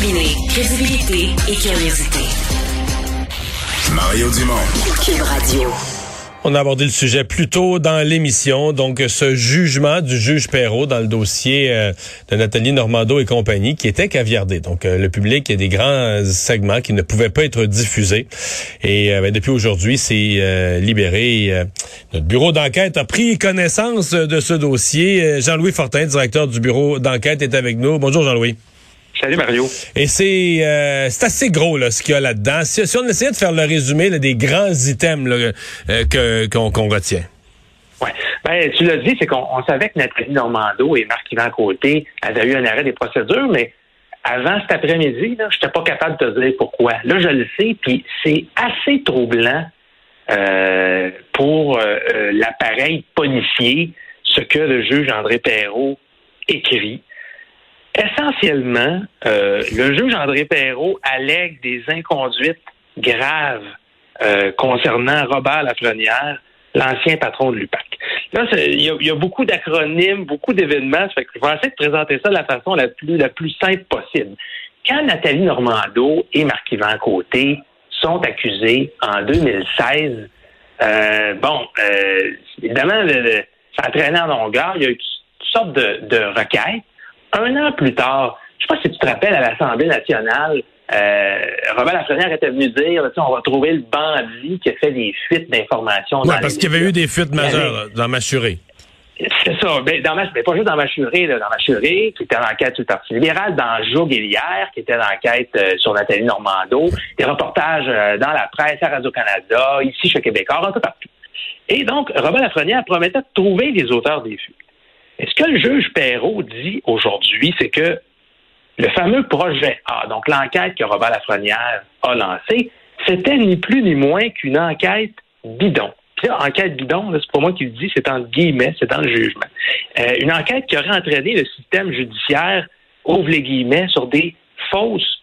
Combiner crédibilité et curiosité. Mario Dumont. Cube Radio. On a abordé le sujet plus tôt dans l'émission, donc ce jugement du juge Perrault dans le dossier euh, de Nathalie Normando et compagnie qui était caviardé. Donc euh, le public, il y a des grands segments qui ne pouvaient pas être diffusés. Et euh, ben, depuis aujourd'hui, c'est libéré. notre bureau d'enquête a pris connaissance de ce dossier. Jean-Louis Fortin, directeur du bureau d'enquête, est avec nous. Bonjour Jean-Louis. Salut Mario. Et c'est euh, c'est assez gros là ce qu'il y a là-dedans. Si, on essayait de faire le résumé là, des grands items euh, que qu'on retient. Ouais. Ben, tu l'as dit, c'est qu'on savait que Nathalie Normando et Marc-Yvan Côté avaient eu un arrêt des procédures, mais avant cet après-midi, je n'étais pas capable de te dire pourquoi. Là, je le sais, puis c'est assez troublant euh, pour l'appareil policier, ce que le juge André Perrault écrit. Essentiellement, euh, le juge André Perrault allègue des inconduites graves euh, concernant Robert Lafrenière, l'ancien patron de l'UPAC. Là, il y, a beaucoup d'acronymes, beaucoup d'événements. je vais essayer de présenter ça de la façon la plus, simple possible. Quand Nathalie Normando et Marc-Yvan Côté sont accusés en 2016, euh, bon, évidemment, ça a traîné en longueur. Il y a eu toutes sortes de, de requêtes. Un an plus tard, je sais pas si tu te rappelles, à l'Assemblée nationale, euh, Robert Lafrenière était venu dire, on va trouver le bandit qui a fait des fuites d'informations. Oui, parce qu'il y avait eu des fuites majeures dans Machuré. C'est ça. Mais, dans mais pas juste dans Machuré, là, dans Machuré, qui était en enquête sur le Parti libéral, dans Joug hier, qui était en enquête euh, sur Nathalie Normando, des reportages euh, dans la presse, à Radio-Canada, ici chez Québécois, un peu partout. Et donc, Robert Lafrenière promettait de trouver les auteurs des fuites. Et ce que le juge Perrault dit aujourd'hui, c'est que le fameux projet A, donc l'enquête que Robert Lafrenière a lancée, c'était ni plus ni moins qu'une enquête bidon. Puis là, enquête bidon, c'est pas moi qui le dis, c'est en guillemets, c'est dans le jugement. Euh, une enquête qui aurait entraîné le système judiciaire, ouvre les guillemets, sur des fausses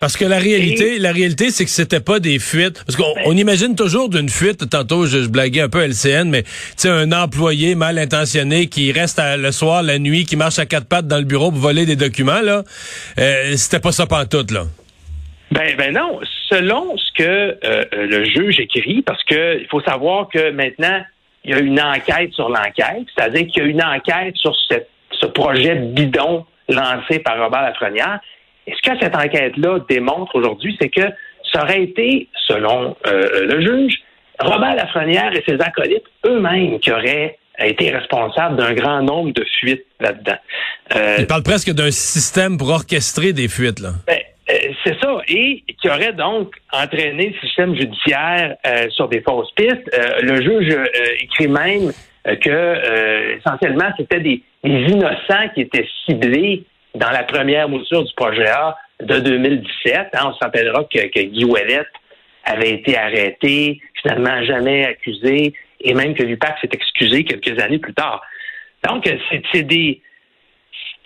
parce que la réalité, la réalité, c'est que c'était pas des fuites. Parce qu'on on imagine toujours d'une fuite. Tantôt, je, blaguais un peu LCN, mais tu sais, un employé mal intentionné qui reste le soir, la nuit, qui marche à quatre pattes dans le bureau pour voler des documents, là, euh, c'était pas ça pantoute, là. Ben, ben non. Selon ce que euh, le juge écrit, parce que il faut savoir que maintenant, il y a une enquête sur l'enquête, c'est-à-dire qu'il y a une enquête sur ce projet bidon lancé par Robert Lafrenière. Et ce que cette enquête-là démontre aujourd'hui, c'est que ça aurait été, selon euh, le juge, Robert Lafrenière et ses acolytes eux-mêmes qui auraient été responsables d'un grand nombre de fuites là-dedans. Euh, Il parle presque d'un système pour orchestrer des fuites, là. Ben, euh, c'est ça, et qui aurait donc entraîné le système judiciaire sur des fausses pistes. le juge écrit même que essentiellement c'était des, innocents qui étaient ciblés dans la première mouture du projet A de 2017. Hein, on se rappellera que, que Guy Ouellet avait été arrêté, finalement jamais accusé, et même que l'UPAC s'est excusé quelques années plus tard. Donc, c'est des...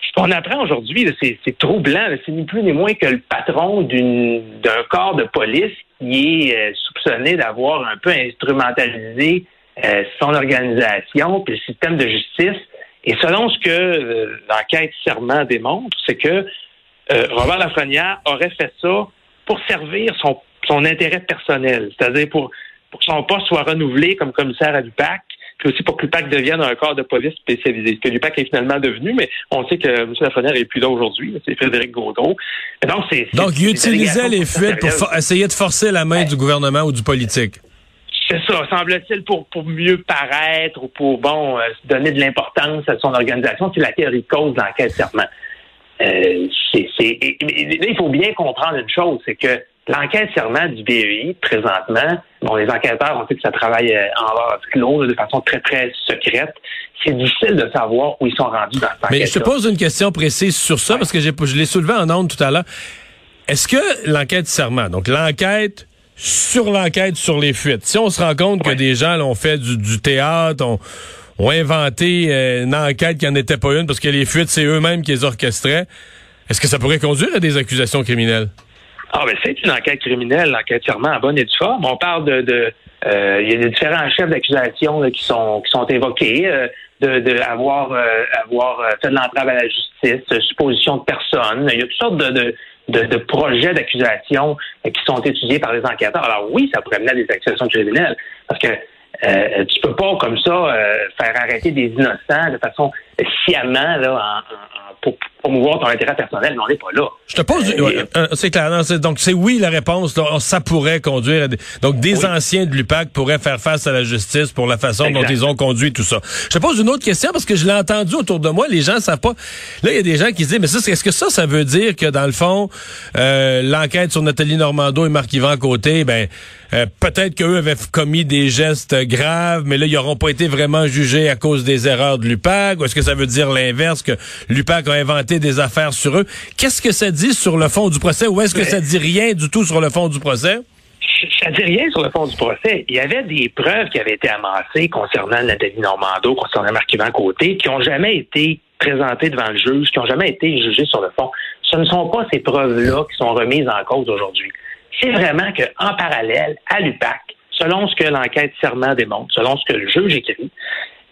Ce qu'on apprend aujourd'hui, c'est troublant. C'est ni plus ni moins que le patron d'un corps de police qui est euh, soupçonné d'avoir un peu instrumentalisé euh, son organisation puis le système de justice et selon ce que euh, l'enquête serment démontre, c'est que euh, Robert Lafrenière aurait fait ça pour servir son, son intérêt personnel, c'est-à-dire pour, pour que son poste soit renouvelé comme commissaire à l'UPAC, puis aussi pour que l'UPAC devienne un corps de police spécialisé. Ce que l'UPAC est finalement devenu, mais on sait que M. Lafrenière n'est plus là aujourd'hui, c'est Frédéric Gaudreau. Donc, c'est, donc il utilisait les fuites pour essayer de forcer la main du gouvernement ou du politique. C'est ça, semble-t-il, pour, pour mieux paraître ou pour, bon, euh, donner de l'importance à son organisation. C'est la théorie de cause d'enquête serment. Euh, c'est, il faut bien comprendre une chose, c'est que l'enquête serment du BEI, présentement, bon, les enquêteurs, on sait que ça travaille euh, en vase clos, de façon très, très secrète. C'est difficile de savoir où ils sont rendus dans cette Mais je te pose une question précise sur ça, parce que je l'ai soulevé en ondes tout à l'heure. Est-ce que l'enquête serment, donc l'enquête sur l'enquête sur les fuites. Si on se rend compte que des gens ont fait du, théâtre, ont, inventé euh, une enquête qui n'en était pas une parce que les fuites, c'est eux-mêmes qui les orchestraient, est-ce que ça pourrait conduire à des accusations criminelles? Ah ben c'est une enquête criminelle, l'enquête sûrement en bonne et due forme. On parle de, de euh, il y a des différents chefs d'accusation qui sont qui sont évoqués. Euh, de, de avoir, euh, avoir euh, fait de l'entrave à la justice, supposition de personne. Il y a toutes sortes de, de, de, de projets d'accusation qui sont étudiés par les enquêteurs. Alors oui, ça pourrait mener à des accusations criminelles, parce que euh, tu peux pas comme ça faire arrêter des innocents de façon sciemment là, en, en, pour promouvoir ton intérêt personnel, mais on n'est pas là. Je te pose, euh, euh, c'est clair, donc c'est oui la réponse. ça pourrait conduire, à des, donc des anciens de l'UPAC pourraient faire face à la justice pour la façon dont ils ont conduit tout ça. Je te pose une autre question parce que je l'ai entendu autour de moi, les gens savent pas. Là, il y a des gens qui se disent, mais ça, est-ce que ça, ça veut dire que dans le fond, euh, l'enquête sur Nathalie Normando et Marc-Yvan Côté, ben peut-être qu'eux avaient commis des gestes graves, mais là, ils n'auront pas été vraiment jugés à cause des erreurs de l'UPAC? Ou est-ce que ça veut dire l'inverse, que l'UPAC a inventé des affaires sur eux? Qu'est-ce que ça dit sur le fond du procès ou est-ce que ça dit rien du tout sur le fond du procès? Ça dit rien sur le fond du procès. Il y avait des preuves qui avaient été amassées concernant Nathalie Normando, concernant Marc-Yvan Côté, qui n'ont jamais été présentées devant le juge, qui n'ont jamais été jugées sur le fond. Ce ne sont pas ces preuves-là qui sont remises en cause aujourd'hui. C'est vraiment qu'en parallèle, à l'UPAC, selon ce que l'enquête serment démontre, selon ce que le juge écrit,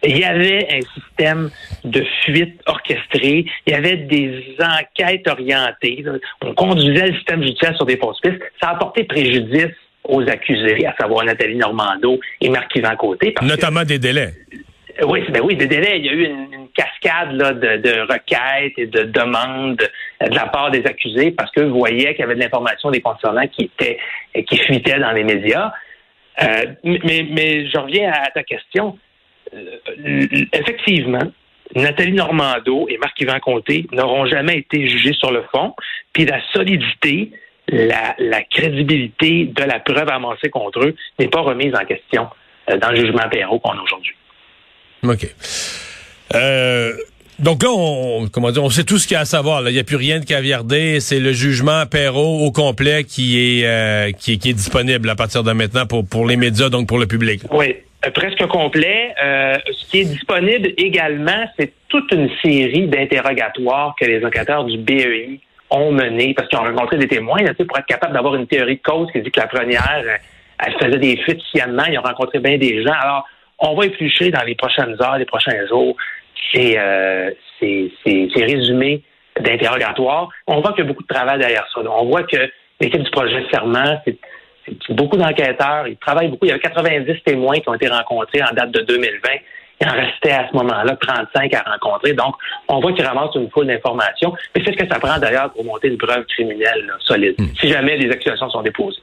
il y avait un système de fuite orchestré, il y avait des enquêtes orientées, on conduisait le système judiciaire sur des fausses pistes, ça a apporté préjudice aux accusés, à savoir Nathalie Normando et Marc-Yvan Côté. Notamment des délais. Oui, ben oui, des délais. Il y a eu une, cascade là, de, de, requêtes et de demandes de la part des accusés parce qu'eux voyaient qu'il y avait de l'information des concernants qui était qui fuitait dans les médias. Euh, mais, je reviens à ta question. Euh, effectivement, Nathalie Normando et Marc-Yvan Comté n'auront jamais été jugés sur le fond, puis la solidité, la, crédibilité de la preuve avancée contre eux n'est pas remise en question euh, dans le jugement Perrault qu'on a aujourd'hui. OK. Euh, donc là, on, comment on sait tout ce qu'il y a à savoir. Il n'y a plus rien de caviardé. C'est le jugement Perrault au complet qui est, est disponible à partir de maintenant pour, les médias, donc pour le public. Oui. Euh, presque complet. Euh, ce qui est disponible également, c'est toute une série d'interrogatoires que les enquêteurs du BEI ont menés parce qu'ils ont rencontré des témoins pour être capable d'avoir une théorie de cause qui dit que la première, euh, elle faisait des fuites sciemment. Ils ont rencontré bien des gens. Alors, on va éplucher dans les prochaines heures, les prochains jours, ces, euh, ces, ces, résumés d'interrogatoires. On voit qu'il y a beaucoup de travail derrière ça. On voit que l'équipe du projet Serment, c'est beaucoup d'enquêteurs. Ils travaillent beaucoup. Il y avait 90 témoins qui ont été rencontrés en date de 2020. Il en restait à ce moment-là 35 à rencontrer. Donc, on voit qu'ils ramassent une foule d'informations. Mais c'est ce que ça prend d'ailleurs pour monter une preuve criminelle solide, hmm. si jamais les accusations sont déposées.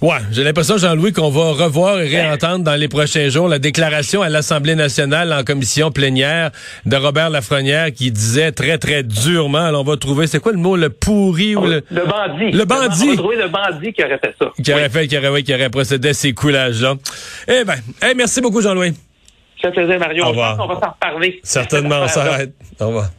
Ouais, j'ai l'impression, Jean-Louis, qu'on va revoir et réentendre dans les prochains jours la déclaration à l'Assemblée nationale en commission plénière de Robert Lafrenière qui disait très, très durement, alors on va trouver, c'est quoi le mot, le pourri ou le... Le bandit. Le bandit. On va trouver le bandit qui aurait fait ça. Qui aurait fait, qui aurait, qui aurait procédé à ces coulages-là. Eh ben, merci beaucoup, Jean-Louis. Ça faisait Mario. Au revoir. On va s'en reparler. Certainement, on s'arrête. Au revoir.